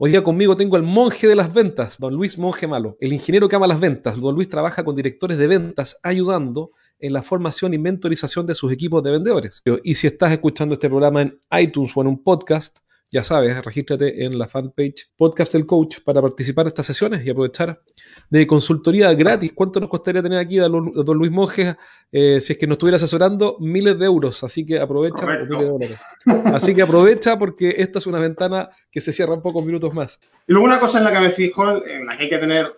Hoy día conmigo tengo al monje de las ventas, don Luis Monje Malo, el ingeniero que ama las ventas. Don Luis trabaja con directores de ventas ayudando en la formación y mentorización de sus equipos de vendedores. Y si estás escuchando este programa en iTunes o en un podcast, ya sabes, regístrate en la fanpage Podcast El Coach para participar de estas sesiones y aprovechar de consultoría gratis. ¿Cuánto nos costaría tener aquí a don Luis Monge eh, si es que nos estuviera asesorando? Miles de euros, así que aprovecha. Así que aprovecha porque esta es una ventana que se cierra en pocos minutos más. Y luego una cosa en la que me fijo, en la que hay que tener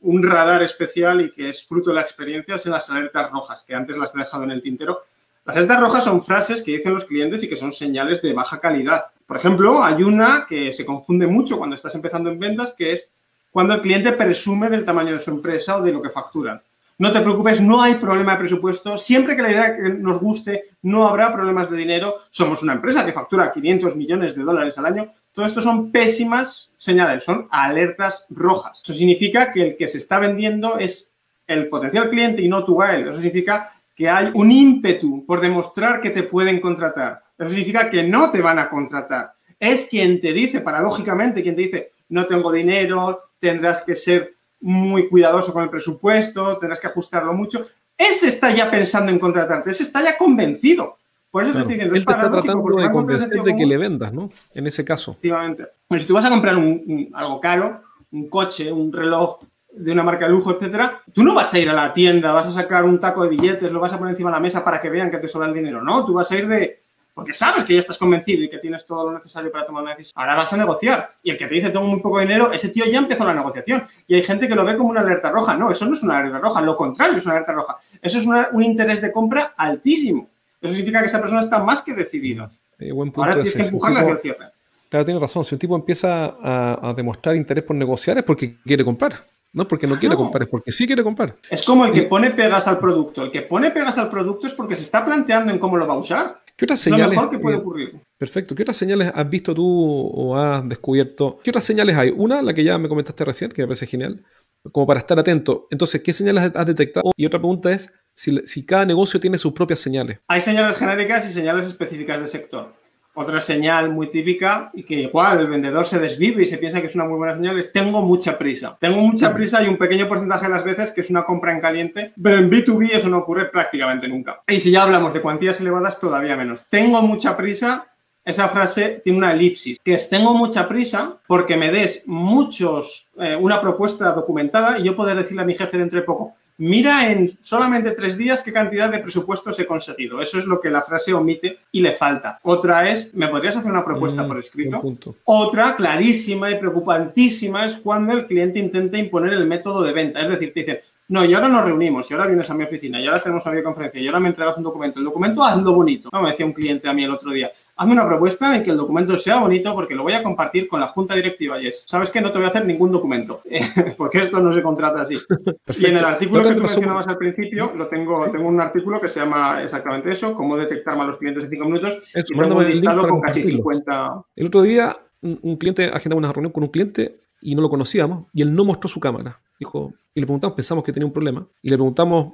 un radar especial y que es fruto de la experiencia, es en las alertas rojas, que antes las he dejado en el tintero. Las alertas rojas son frases que dicen los clientes y que son señales de baja calidad. Por ejemplo, hay una que se confunde mucho cuando estás empezando en ventas, que es cuando el cliente presume del tamaño de su empresa o de lo que facturan. No te preocupes, no hay problema de presupuesto. Siempre que la idea que nos guste, no habrá problemas de dinero. Somos una empresa que factura 500 millones de dólares al año. Todo esto son pésimas señales, son alertas rojas. Eso significa que el que se está vendiendo es el potencial cliente y no tú a él. Eso significa que hay un ímpetu por demostrar que te pueden contratar. Eso significa que no te van a contratar. Es quien te dice, paradójicamente, quien te dice, no tengo dinero, tendrás que ser muy cuidadoso con el presupuesto, tendrás que ajustarlo mucho. Ese está ya pensando en contratarte, ese está ya convencido. Por eso te estoy diciendo, Él te está tratando de convencer de que le vendas, ¿no? En ese caso. Efectivamente. Bueno, si tú vas a comprar algo caro, un coche, un reloj de una marca de lujo, etcétera, tú no vas a ir a la tienda, vas a sacar un taco de billetes, lo vas a poner encima de la mesa para que vean que te sobra el dinero. No, tú vas a ir de, porque sabes que ya estás convencido y que tienes todo lo necesario para tomar una decisión. Ahora vas a negociar. Y el que te dice tengo muy poco dinero, ese tío ya empezó la negociación. Y hay gente que lo ve como una alerta roja. No, eso no es una alerta roja, lo contrario es una alerta roja. Eso es un interés de compra altísimo. Eso significa que esa persona está más que decidida. Eh, Ahora tienes que empujarla hacia el cierre. Claro, tienes razón. Si un tipo empieza a, demostrar interés por negociar es porque quiere comprar. No porque no quiere comprar, es porque sí quiere comprar. Es como el que pone pegas al producto. El que pone pegas al producto es porque se está planteando en cómo lo va a usar. ¿Qué otras señales? Lo mejor que puede ocurrir. Perfecto. ¿Qué otras señales has visto tú o has descubierto? ¿Qué otras señales hay? Una, la que ya me comentaste recién, que me parece genial, como para estar atento. Entonces, ¿qué señales has detectado? Y otra pregunta es si, si cada negocio tiene sus propias señales. Hay señales genéricas y señales específicas del sector. Otra señal muy típica y que igual el vendedor se desvive y se piensa que es una muy buena señal es tengo mucha prisa. Tengo mucha prisa y un pequeño porcentaje de las veces que es una compra en caliente, pero en B2B eso no ocurre prácticamente nunca. Y si ya hablamos de cuantías elevadas, todavía menos. Tengo mucha prisa esa frase tiene una elipsis, que es tengo mucha prisa porque me des muchos, eh, una propuesta documentada y yo poder decirle a mi jefe dentro de poco, mira en solamente tres días qué cantidad de presupuestos he conseguido. Eso es lo que la frase omite y le falta. Otra es, ¿me podrías hacer una propuesta mm, por escrito? Otra, clarísima y preocupantísima, es cuando el cliente intenta imponer el método de venta. Es decir, te dice, no, y ahora nos reunimos, y ahora vienes a mi oficina, y ahora tenemos una videoconferencia, y ahora me entregas un documento. El documento hazlo bonito. No, me decía un cliente a mí el otro día, hazme una propuesta en que el documento sea bonito porque lo voy a compartir con la junta directiva. Y es, ¿sabes qué? No te voy a hacer ningún documento, porque esto no se contrata así. Y en el artículo que tú mencionabas al principio, lo tengo, tengo un artículo que se llama exactamente eso, cómo detectar malos clientes en cinco minutos, y tengo un listado con casi 50... El otro día, un cliente, agendaba una reunión con un cliente y no lo conocíamos, y él no mostró su cámara. Dijo, y le preguntamos, pensamos que tenía un problema, y le preguntamos,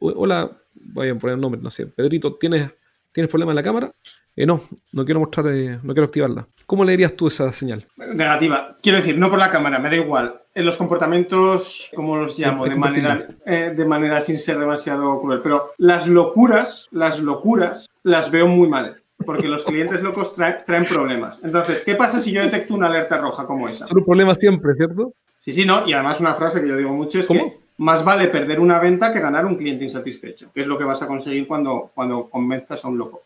hola, voy a poner el nombre, no sé, Pedrito, ¿tienes, ¿tienes problema en la cámara? Eh, no, no quiero mostrar, eh, no quiero activarla. ¿Cómo leerías tú esa señal? Negativa. Quiero decir, no por la cámara, me da igual. En los comportamientos, como los llamo? De manera, eh, de manera sin ser demasiado cruel. Pero las locuras, las locuras, las veo muy mal porque los clientes locos traen, problemas. Entonces, ¿qué pasa si yo detecto una alerta roja como esa? Es un problema siempre, ¿cierto? Sí, sí, no. Y además una frase que yo digo mucho es que más vale perder una venta que ganar un cliente insatisfecho, que es lo que vas a conseguir cuando, cuando convenzas a un loco.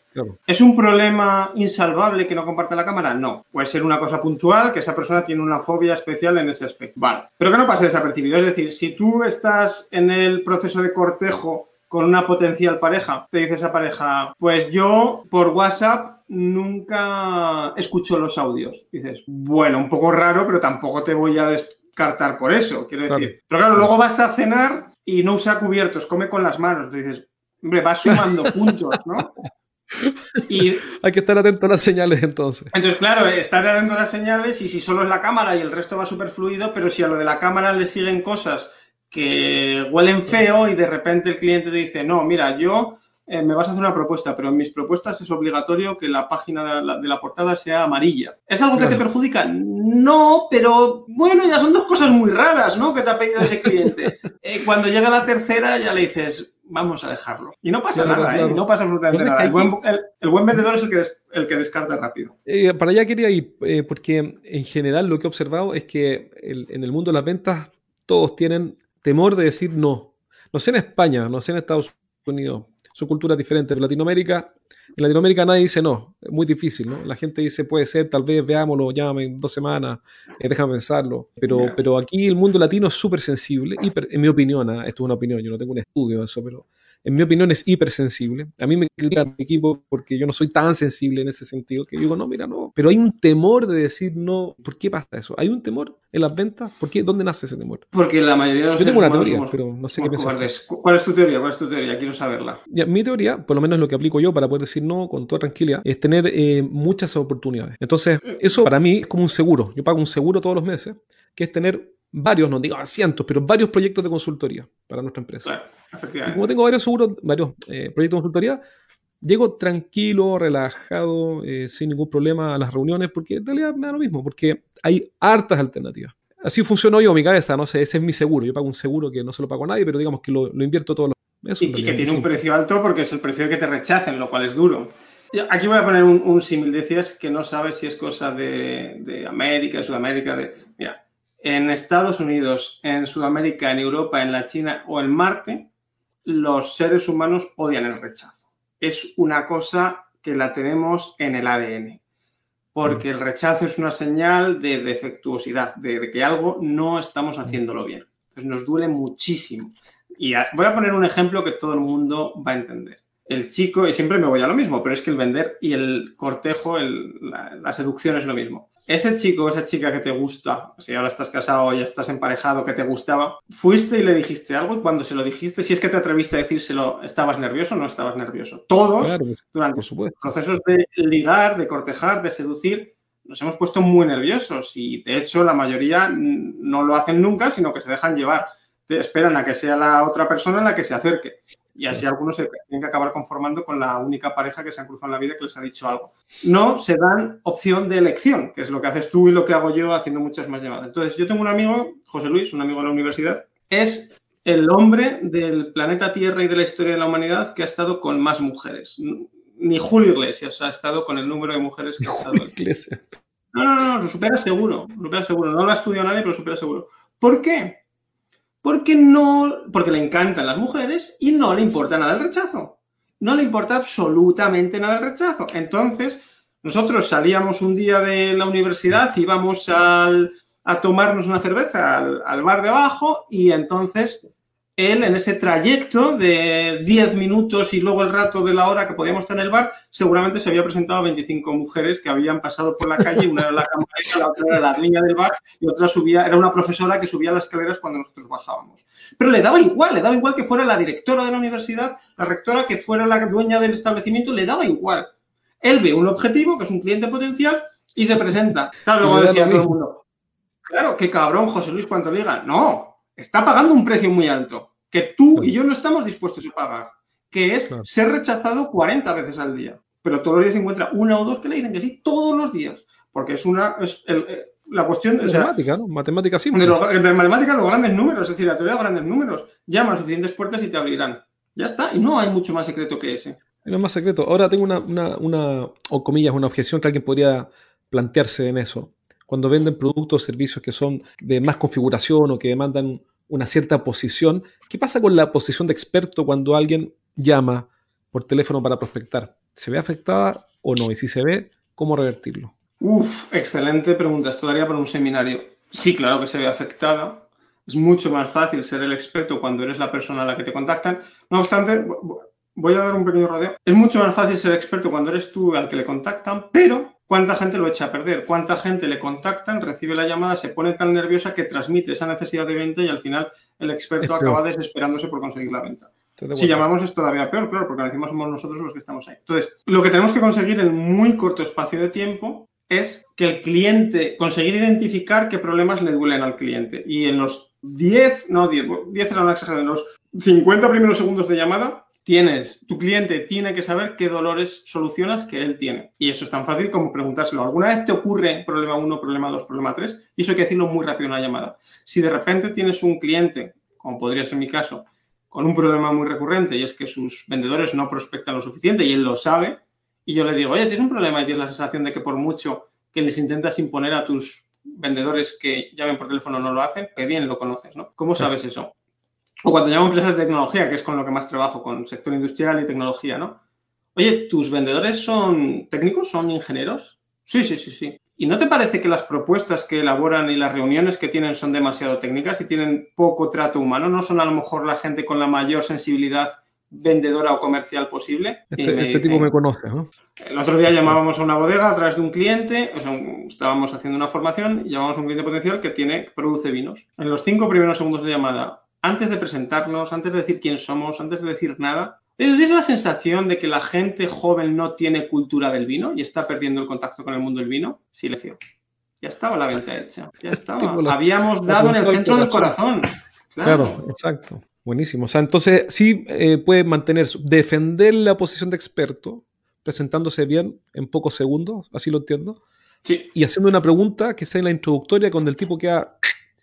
¿Es un problema insalvable que no comparte la cámara? No. Puede ser una cosa puntual, que esa persona tiene una fobia especial en ese aspecto. Vale. Pero que no pase desapercibido. Es decir, si tú estás en el proceso de cortejo con una potencial pareja. Te dice esa pareja, pues yo por WhatsApp nunca escucho los audios. Dices, bueno, un poco raro, pero tampoco te voy a descartar por eso, quiero decir. Pero claro, luego vas a cenar y no usa cubiertos, come con las manos. dices, hombre, vas sumando puntos, ¿no? Y, Hay que estar atento a las señales entonces. Entonces, claro, estar atento a las señales y si solo es la cámara y el resto va súper fluido, pero si a lo de la cámara le siguen cosas que huelen feo y de repente el cliente te dice, no, mira, yo eh, me vas a hacer una propuesta, pero en mis propuestas es obligatorio que la página de la, portada sea amarilla. ¿Es algo que te perjudica? No, pero bueno, ya son dos cosas muy raras, ¿no? Que te ha pedido ese cliente. Eh, cuando llega la tercera ya le dices, vamos a dejarlo. Y no pasa nada, ¿eh? No pasa absolutamente nada. El buen, vendedor es el que, el que descarta rápido. Eh, para allá quería ir, porque en general lo que he observado es que en el mundo de las ventas todos tienen temor de decir no. No sé en España, no sé en Estados Unidos, su cultura es diferente. En Latinoamérica, en Latinoamérica nadie dice no, es muy difícil, ¿no? La gente dice puede ser, tal vez veámoslo, llámame en dos semanas, eh, déjame pensarlo. Pero, pero aquí el mundo latino es súper sensible, en mi opinión, ¿ah? esto es una opinión, yo no tengo un estudio de eso, pero en mi opinión, es hipersensible. A mí me critican mi equipo porque yo no soy tan sensible en ese sentido, que digo, no, mira, no. Pero hay un temor de decir no. ¿Por qué pasa eso? ¿Hay un temor en las ventas? ¿Por qué? ¿Dónde nace ese temor? Porque la mayoría de los Yo tengo una teoría, pero no sé qué pensar. ¿Cuál es tu teoría? ¿Cuál es tu teoría? Quiero saberla. mi teoría, por lo menos lo que aplico yo para poder decir no con toda tranquilidad, es tener eh, muchas oportunidades. Entonces, eso para mí es como un seguro. Yo pago un seguro todos los meses, que es tener varios, no digo cientos, pero varios proyectos de consultoría para nuestra empresa. Y como tengo varios seguros, varios eh, proyectos de consultoría, llego tranquilo, relajado, eh, sin ningún problema a las reuniones, porque en realidad me da lo mismo, porque hay hartas alternativas. Así funcionó yo mi cabeza, no sé, ese es mi seguro. Yo pago un seguro que no se lo pago a nadie, pero digamos que lo, invierto todos los y, y que tiene un precio alto porque es el precio que te rechacen, lo cual es duro. Aquí voy a poner un, un símil. Decías que no sabes si es cosa de, de América, de Sudamérica. De... Mira, en Estados Unidos, en Sudamérica, en Europa, en la China o en Marte, los seres humanos odian el rechazo. Es una cosa que la tenemos en el ADN, porque el rechazo es una señal de defectuosidad, de, que algo no estamos haciéndolo bien. Nos duele muchísimo. Y voy a poner un ejemplo que todo el mundo va a entender. El chico, y siempre me voy a lo mismo, pero es que el vender y el cortejo, la seducción es lo mismo ese chico o esa chica que te gusta, si ahora estás casado o ya estás emparejado, que te gustaba, fuiste y le dijiste algo y cuando se lo dijiste, si es que te atreviste a decírselo, ¿estabas nervioso o no estabas nervioso? Todos, durante los procesos de ligar, de cortejar, de seducir, nos hemos puesto muy nerviosos y de hecho la mayoría no lo hacen nunca, sino que se dejan llevar. Te esperan a que sea la otra persona la que se acerque. Y así algunos se tienen que acabar conformando con la única pareja que se han cruzado en la vida que les ha dicho algo. No se dan opción de elección, que es lo que haces tú y lo que hago yo haciendo muchas más llamadas. Entonces, yo tengo un amigo, José Luis, un amigo de la universidad, es el hombre del planeta Tierra y de la historia de la humanidad que ha estado con más mujeres. Ni Julio Iglesias ha estado con el número de mujeres que ha estado. Iglesias. No, no, no, lo supera seguro, lo supera seguro. No lo ha estudiado nadie, pero lo supera seguro. ¿Por qué? Porque no, porque le encantan las mujeres y no le importa nada el rechazo. No le importa absolutamente nada el rechazo. Entonces, nosotros salíamos un día de la universidad, íbamos al, a tomarnos una cerveza al, al, bar de abajo y entonces él en ese trayecto de 10 minutos y luego el rato de la hora que podíamos estar en el bar, seguramente se había presentado a 25 mujeres que habían pasado por la calle, una era la camarera, la otra era la dueña del bar y otra subía, era una profesora que subía las escaleras cuando nosotros bajábamos. Pero le daba igual, le daba igual que fuera la directora de la universidad, la rectora, que fuera la dueña del establecimiento, le daba igual. Él ve un objetivo, que es un cliente potencial, y se presenta. Claro, luego decía todo el mundo, claro, qué cabrón José Luis cuando liga. No, está pagando un precio muy alto que tú y yo no estamos dispuestos a pagar, que es ser rechazado 40 veces al día. Pero todos los días se encuentra una o dos que le dicen que sí, todos los días. Porque es una. Es eh, la cuestión. Matemática, ¿no? Matemática simple. De, lo, de matemática, los grandes números, es decir, la teoría de los grandes números. Llama a suficientes puertas y te abrirán. Ya está. Y no hay mucho más secreto que ese. No es más secreto. Ahora tengo una, una, una, o comillas, una objeción que alguien podría plantearse en eso. Cuando venden productos o servicios que son de más configuración o que demandan una cierta posición. ¿Qué pasa con la posición de experto cuando alguien llama por teléfono para prospectar? ¿Se ve afectada o no? Y si se ve, ¿cómo revertirlo? Uf, excelente pregunta. Esto daría para un seminario. Sí, claro que se ve afectada. Es mucho más fácil ser el experto cuando eres la persona a la que te contactan. No obstante, voy a dar un pequeño rodeo. Es mucho más fácil ser experto cuando eres tú al que le contactan, pero ¿Cuánta gente lo echa a perder? ¿Cuánta gente le contactan, recibe la llamada, se pone tan nerviosa que transmite esa necesidad de venta y al final el experto acaba desesperándose por conseguir la venta? Si llamamos es todavía peor, claro, porque encima somos nosotros los que estamos ahí. Entonces, lo que tenemos que conseguir en muy corto espacio de tiempo es que el cliente, conseguir identificar qué problemas le duelen al cliente. Y en los 10, no 10, 10 era una exageración, en los 50 primeros segundos de llamada, tienes, tu cliente tiene que saber qué dolores solucionas que él tiene. Y eso es tan fácil como preguntárselo. ¿Alguna vez te ocurre problema 1, problema 2, problema 3? Y eso hay que decirlo muy rápido en una llamada. Si de repente tienes un cliente, como podría ser mi caso, con un problema muy recurrente y es que sus vendedores no prospectan lo suficiente y él lo sabe, y yo le digo, oye, tienes un problema y tienes la sensación de que por mucho que les intentas imponer a tus vendedores que llamen por teléfono no lo hacen, que bien lo conoces, ¿no? ¿Cómo sabes eso? O cuando llamo empresas de tecnología, que es con lo que más trabajo, con sector industrial y tecnología, ¿no? Oye, ¿tus vendedores son técnicos? ¿Son ingenieros? Sí, sí, sí, sí. ¿Y no te parece que las propuestas que elaboran y las reuniones que tienen son demasiado técnicas y tienen poco trato humano? ¿No son a lo mejor la gente con la mayor sensibilidad vendedora o comercial posible? Este, este tipo me conoce, ¿no? El otro día llamábamos a una bodega a través de un cliente, o sea, estábamos haciendo una formación y llamamos a un cliente potencial que tiene, que produce vinos. En los cinco primeros segundos de llamada, antes de presentarnos, antes de decir quién somos, antes de decir nada, ¿tienes la sensación de que la gente joven no tiene cultura del vino y está perdiendo el contacto con el mundo del vino? Silencio. Ya estaba la venta hecha, ya estaba. Habíamos dado en el centro del corazón. Claro. exacto. Buenísimo. O sea, entonces sí eh, puede mantener, defender la posición de experto, presentándose bien en pocos segundos, así lo entiendo. Sí. Y haciendo una pregunta que sea en la introductoria, cuando el tipo queda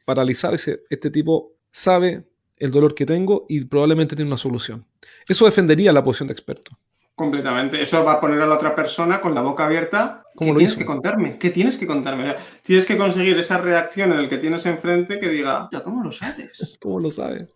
paralizado, ese, este tipo sabe el dolor que tengo y probablemente tiene una solución. Eso defendería la posición de experto. Completamente. Eso va a poner a la otra persona con la boca abierta. ¿Cómo ¿Qué lo tienes hizo? que contarme? ¿Qué tienes que contarme? Tienes que conseguir esa reacción en el que tienes enfrente que diga, "Ya, ¿cómo lo sabes? ¿Cómo lo sabe?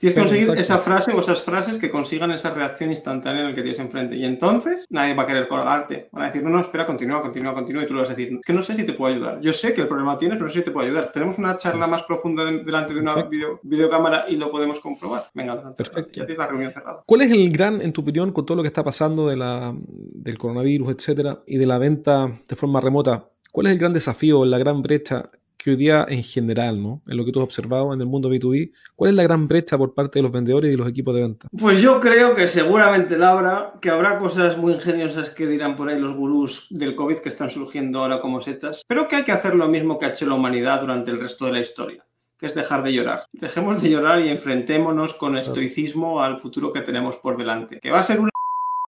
Tienes que conseguir exacto. esa frase o esas frases que consigan esa reacción instantánea en el que tienes enfrente. Y entonces nadie va a querer colgarte. Van a decir, no, no, espera, continúa, continúa, continúa. Y tú le vas a decir, es que no sé si te puedo ayudar. Yo sé que el problema tienes, pero no sé si te puedo ayudar. Tenemos una charla más profunda de- delante de una video- videocámara y lo podemos comprobar. Venga, adelante. Perfecto. Ya tienes la reunión cerrada. ¿Cuál es el gran, en tu opinión, con todo lo que está pasando de la, del coronavirus, etcétera, y de la venta de forma remota? ¿Cuál es el gran desafío, la gran brecha que hoy día en general, ¿no? en lo que tú has observado en el mundo B2B, cuál es la gran brecha por parte de los vendedores y los equipos de venta? Pues yo creo que seguramente la habrá, que habrá cosas muy ingeniosas que dirán por ahí los gurús del COVID que están surgiendo ahora como setas, pero que hay que hacer lo mismo que ha hecho la humanidad durante el resto de la historia, que es dejar de llorar. Dejemos de llorar y enfrentémonos con estoicismo al futuro que tenemos por delante, que va a ser una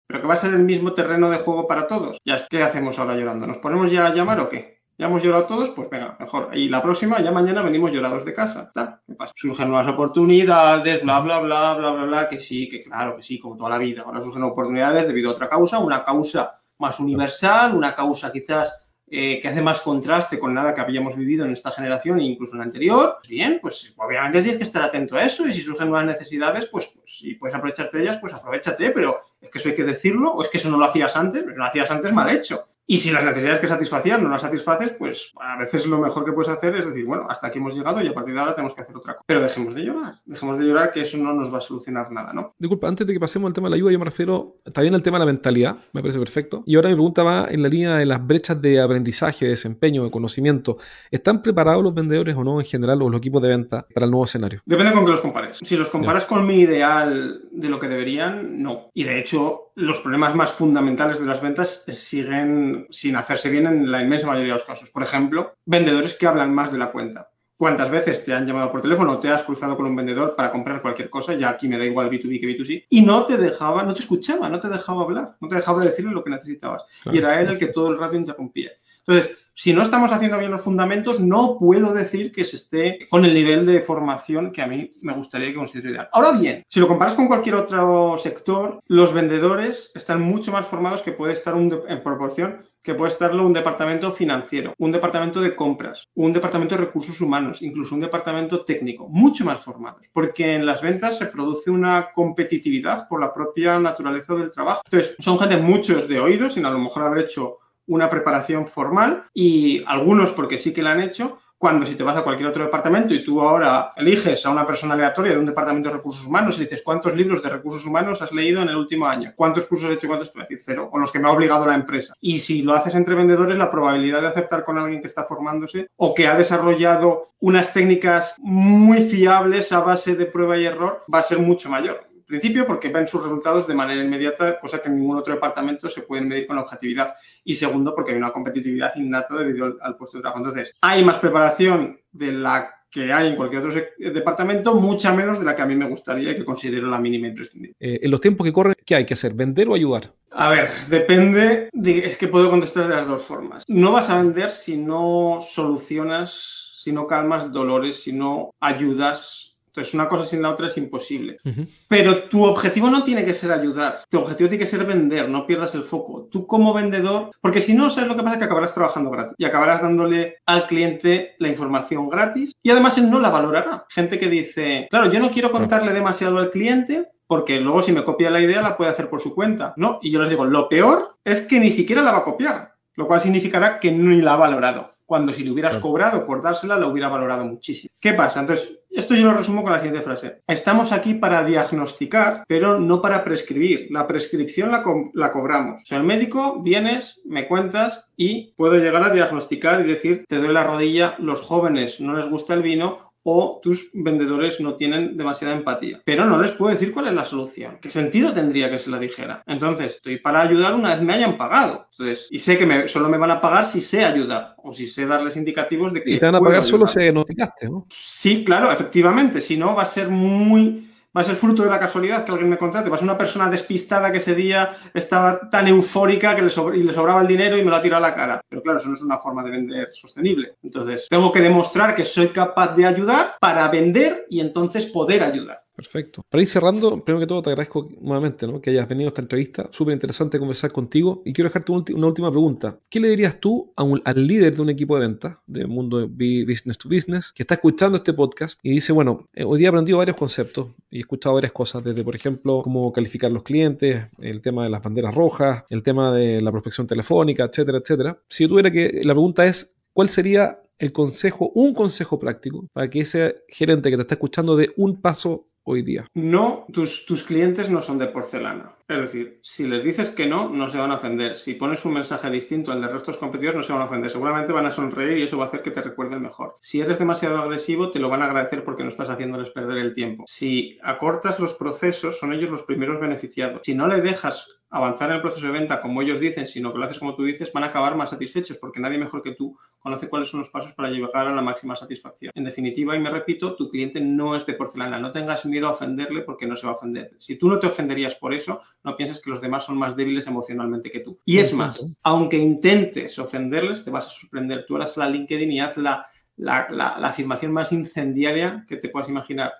pero que va a ser el mismo terreno de juego para todos. Ya, ¿qué hacemos ahora llorando? ¿Nos ponemos ya a llamar o qué? ¿Ya hemos llorado todos? Pues venga, mejor. Y la próxima, ya mañana venimos llorados de casa. ¿Qué pasa? Surgen nuevas oportunidades, bla, bla, bla, bla, bla, bla, que sí, que claro, que sí, como toda la vida. Ahora surgen oportunidades debido a otra causa, una causa más universal, una causa quizás eh, que hace más contraste con nada que habíamos vivido en esta generación e incluso en la anterior. Bien, pues obviamente tienes que estar atento a eso y si surgen nuevas necesidades, pues, pues si puedes aprovecharte de ellas, pues aprovechate, pero es que eso hay que decirlo o es que eso no lo hacías antes, pues lo hacías antes mal hecho. Y si las necesidades que satisfacías no las satisfaces, pues a veces lo mejor que puedes hacer es decir, bueno, hasta aquí hemos llegado y a partir de ahora tenemos que hacer otra cosa. Pero dejemos de llorar, dejemos de llorar que eso no nos va a solucionar nada, ¿no? Disculpa, antes de que pasemos al tema de la ayuda, yo me refiero, bien el tema de la mentalidad, me parece perfecto. Y ahora mi pregunta va en la línea de las brechas de aprendizaje, de desempeño, de conocimiento. ¿Están preparados los vendedores o no en general o los equipos de venta para el nuevo escenario? Depende con qué los compares. Si los comparas con mi ideal de lo que deberían, no. Y de hecho, los problemas más fundamentales de las ventas siguen sin hacerse bien en la inmensa mayoría de los casos. Por ejemplo, vendedores que hablan más de la cuenta. ¿Cuántas veces te han llamado por teléfono o te has cruzado con un vendedor para comprar cualquier cosa? Ya aquí me da igual B2B que B2C. Y no te dejaba, no te escuchaba, no te dejaba hablar, no te dejaba decirle lo que necesitabas. Claro. Y era él el que todo el rato interrumpía. Entonces, si no estamos haciendo bien los fundamentos, no puedo decir que se esté con el nivel de formación que a mí me gustaría que considero ideal. Ahora bien, si lo comparas con cualquier otro sector, los vendedores están mucho más formados que puede estar un en proporción que puede estarlo un departamento financiero, un departamento de compras, un departamento de recursos humanos, incluso un departamento técnico, mucho más formados, porque en las ventas se produce una competitividad por la propia naturaleza del trabajo. Entonces, son gente muchos de oídos, sin a lo mejor haber hecho una preparación formal y algunos porque sí que la han hecho, cuando si te vas a cualquier otro departamento y tú ahora eliges a una persona aleatoria de un departamento de recursos humanos y dices cuántos libros de recursos humanos has leído en el último año, cuántos cursos has hecho cuántos, a decir cero, o los que me ha obligado la empresa. Y si lo haces entre vendedores, la probabilidad de aceptar con alguien que está formándose o que ha desarrollado unas técnicas muy fiables a base de prueba y error va a ser mucho mayor principio porque ven sus resultados de manera inmediata, cosa que en ningún otro departamento se pueden medir con objetividad. Y segundo, porque hay una competitividad innata debido al, al puesto de trabajo. Entonces, hay más preparación de la que hay en cualquier otro departamento, mucha menos de la que a mí me gustaría y que considero la mínima imprescindible. Eh, en los tiempos que corren, ¿qué hay que hacer? ¿Vender o ayudar? A ver, depende, de, es que puedo contestar de las dos formas. No vas a vender si no solucionas, si no calmas dolores, si no ayudas entonces, una cosa sin la otra es imposible. Pero tu objetivo no tiene que ser ayudar. Tu objetivo tiene que ser vender, no pierdas el foco. Tú como vendedor, porque si no, ¿sabes lo que pasa? Que acabarás trabajando gratis y acabarás dándole al cliente la información gratis y además él no la valorará. Gente que dice, claro, yo no quiero contarle demasiado al cliente porque luego si me copia la idea la puede hacer por su cuenta. No, y yo les digo, lo peor es que ni siquiera la va a copiar, lo cual significará que ni la ha valorado cuando si le hubieras cobrado por dársela, la hubiera valorado muchísimo. ¿Qué pasa? Entonces, esto yo lo resumo con la siguiente frase. Estamos aquí para diagnosticar, pero no para prescribir. La prescripción la, cobramos. O sea, el médico, vienes, me cuentas y puedo llegar a diagnosticar y decir, te doy la rodilla, los jóvenes no les gusta el vino o tus vendedores no tienen demasiada empatía. Pero no les puedo decir cuál es la solución. ¿Qué sentido tendría que se la dijera? Entonces, estoy para ayudar una vez me hayan pagado. Entonces, y sé que me, solo me van a pagar si sé ayudar o si sé darles indicativos de que. Y te van a pagar solo si notificaste, ¿no? Sí, claro, efectivamente. Si no, va a ser muy va a ser fruto de la casualidad que alguien me contrate. Va a ser una persona despistada que ese día estaba tan eufórica que le, y le sobraba el dinero y me lo ha tirado a la cara. Pero claro, eso no es una forma de vender sostenible. Entonces, tengo que demostrar que soy capaz de ayudar para vender y entonces poder ayudar. Perfecto. Para ir cerrando, primero que todo te agradezco nuevamente que hayas venido a esta entrevista. Súper interesante conversar contigo. Y quiero dejarte una última pregunta. ¿Qué le dirías tú al líder de un equipo de ventas, del mundo business to business, que está escuchando este podcast y dice, bueno, eh, hoy día he aprendido varios conceptos y he escuchado varias cosas, desde, por ejemplo, cómo calificar los clientes, el tema de las banderas rojas, el tema de la prospección telefónica, etcétera, etcétera. Si yo tuviera que, la pregunta es, ¿cuál sería el consejo, un consejo práctico para que ese gerente que te está escuchando dé un paso hoy día? No, tus, tus clientes no son de porcelana. Es decir, si les dices que no, no se van a ofender. Si pones un mensaje distinto al de restos competidores, no se van a ofender. Seguramente van a sonreír y eso va a hacer que te recuerden mejor. Si eres demasiado agresivo, te lo van a agradecer porque no estás haciéndoles perder el tiempo. Si acortas los procesos, son ellos los primeros beneficiados. Si no le dejas avanzar en el proceso de venta como ellos dicen, sino que lo haces como tú dices, van a acabar más satisfechos porque nadie mejor que tú conoce cuáles son los pasos para llegar a la máxima satisfacción. En definitiva, y me repito, tu cliente no es de porcelana. No tengas miedo a ofenderle porque no se va a ofender. Si tú no te ofenderías por eso, no pienses que los demás son más débiles emocionalmente que tú. Y es más, aunque intentes ofenderles, te vas a sorprender. Tú harás la LinkedIn y haz la, la, afirmación más incendiaria que te puedas imaginar.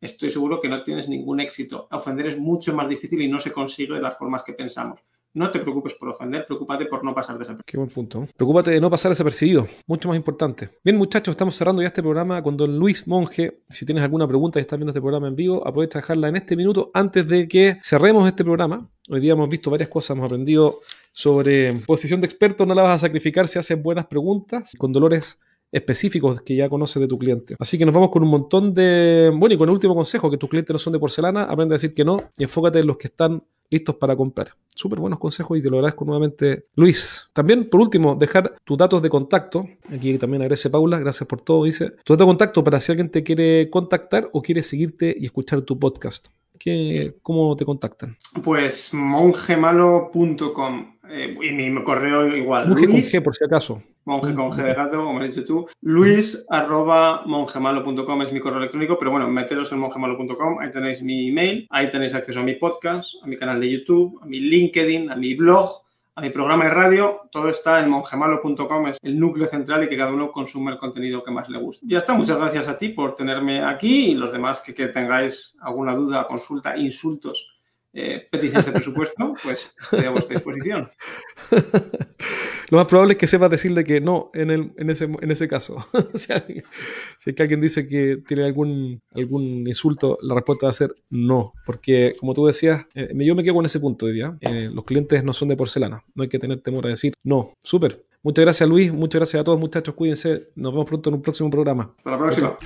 Estoy seguro que no tienes ningún éxito. Ofender es mucho más difícil y no se consigue de las formas que pensamos. No te preocupes por ofender, preocúpate por no pasar desapercibido. Qué buen punto. Preocúpate de no pasar desapercibido, mucho más importante. Bien, muchachos, estamos cerrando ya este programa con don Luis Monge. Si tienes alguna pregunta y estás viendo este programa en vivo, aprovecha de dejarla en este minuto antes de que cerremos este programa. Hoy día hemos visto varias cosas, hemos aprendido sobre posición de experto, no la vas a sacrificar si haces buenas preguntas, con dolores específicos que ya conoces de tu cliente. Así que nos vamos con un montón de... Bueno, y con el último consejo, que tus clientes no son de porcelana, aprende a decir que no y enfócate en los que están listos para comprar. Súper buenos consejos y te lo agradezco nuevamente, Luis. También, por último, dejar tus datos de contacto. Aquí también agradece Paula, gracias por todo. Dice, tu dato de contacto para si alguien te quiere contactar o quiere seguirte y escuchar tu podcast. ¿Qué, ¿Cómo te contactan? Pues mongemalo.com eh, y mi correo igual. Con G, por si acaso. Monje con G de gato, como has dicho tú. Luis arroba mongemalo.com es mi correo electrónico, pero bueno, meteros en mongemalo.com, ahí tenéis mi email, ahí tenéis acceso a mi podcast, a mi canal de YouTube, a mi LinkedIn, a mi blog, a mi programa de radio, todo está en mongemalo.com, es el núcleo central y que cada uno consume el contenido que más le gusta. Ya está, muchas gracias a ti por tenerme aquí y los demás que, que tengáis alguna duda, consulta, insultos eh, peticiones de presupuesto, pues estoy a vuestra disposición. Lo más probable es que sepas decirle que no en, el, en, ese, en ese caso. si, alguien, es que alguien dice que tiene algún, algún insulto, la respuesta va a ser no. Porque, como tú decías, eh, yo me quedo con ese punto hoy día. Eh, los clientes no son de porcelana. No hay que tener temor a decir no. Súper. Muchas gracias, Luis. Muchas gracias a todos, muchachos. Cuídense. Nos vemos pronto en un próximo programa. Hasta la próxima.